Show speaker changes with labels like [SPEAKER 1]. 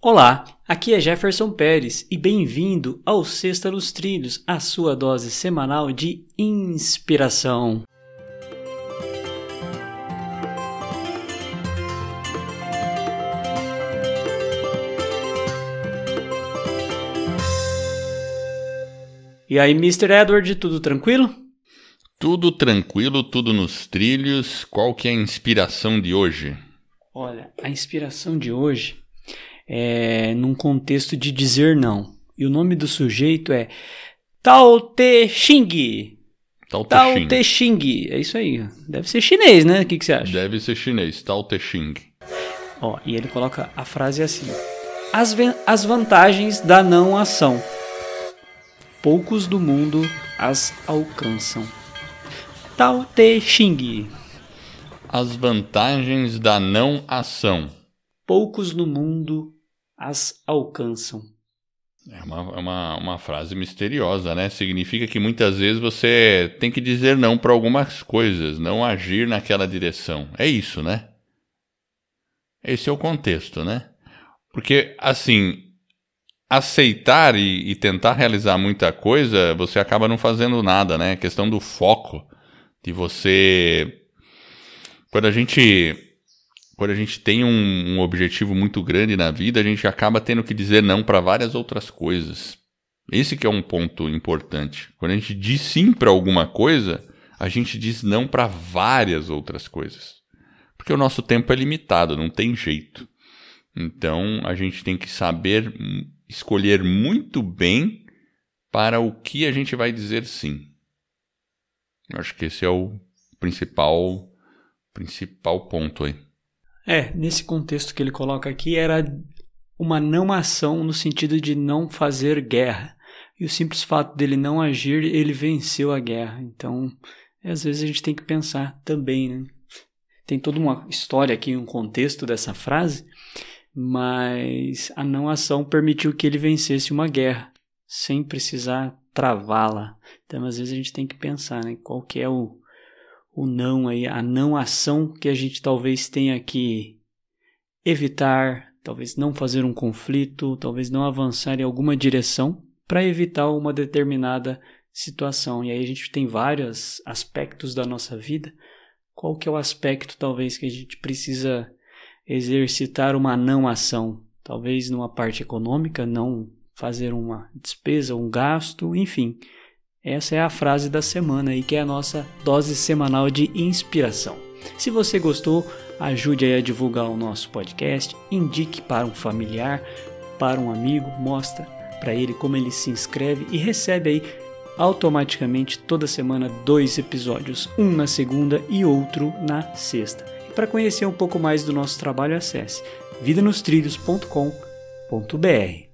[SPEAKER 1] Olá, aqui é Jefferson Pérez e bem-vindo ao Sexta nos Trilhos, a sua dose semanal de inspiração. E aí, Mr. Edward, tudo tranquilo?
[SPEAKER 2] Tudo tranquilo, tudo nos trilhos. Qual que é a inspiração de hoje?
[SPEAKER 1] Olha, a inspiração de hoje é num contexto de dizer não. E o nome do sujeito é Tao Te Xing.
[SPEAKER 2] Tao Te
[SPEAKER 1] Tao
[SPEAKER 2] Ching.
[SPEAKER 1] Te Xing. É isso aí. Deve ser chinês, né? O que, que você acha?
[SPEAKER 2] Deve ser chinês, Tao Te Ching.
[SPEAKER 1] Ó, e ele coloca a frase assim: as, as vantagens da não ação. Poucos do mundo as alcançam. Tao Te Xing.
[SPEAKER 2] As vantagens da não ação.
[SPEAKER 1] Poucos no mundo as alcançam.
[SPEAKER 2] É uma, é uma, uma frase misteriosa, né? Significa que muitas vezes você tem que dizer não para algumas coisas, não agir naquela direção. É isso, né? Esse é o contexto, né? Porque, assim, aceitar e, e tentar realizar muita coisa, você acaba não fazendo nada, né? A questão do foco, de você. Quando a gente. Quando a gente tem um, um objetivo muito grande na vida, a gente acaba tendo que dizer não para várias outras coisas. Esse que é um ponto importante. Quando a gente diz sim para alguma coisa, a gente diz não para várias outras coisas. Porque o nosso tempo é limitado, não tem jeito. Então a gente tem que saber escolher muito bem para o que a gente vai dizer sim. Eu acho que esse é o principal principal ponto aí.
[SPEAKER 1] É, nesse contexto que ele coloca aqui, era uma não ação no sentido de não fazer guerra. E o simples fato dele não agir, ele venceu a guerra. Então, às vezes a gente tem que pensar também, né? Tem toda uma história aqui, um contexto dessa frase, mas a não ação permitiu que ele vencesse uma guerra, sem precisar travá-la. Então, às vezes a gente tem que pensar, né? Qual que é o, o não aí, a não ação que a gente talvez tenha que evitar, talvez não fazer um conflito, talvez não avançar em alguma direção para evitar uma determinada situação. E aí a gente tem vários aspectos da nossa vida. Qual que é o aspecto talvez que a gente precisa exercitar uma não ação? Talvez numa parte econômica, não fazer uma despesa, um gasto, enfim. Essa é a frase da semana aí, que é a nossa dose semanal de inspiração. Se você gostou, ajude a divulgar o nosso podcast, indique para um familiar, para um amigo, mostra para ele como ele se inscreve e recebe aí automaticamente toda semana dois episódios, um na segunda e outro na sexta. E para conhecer um pouco mais do nosso trabalho, acesse vidanostrilhos.com.br.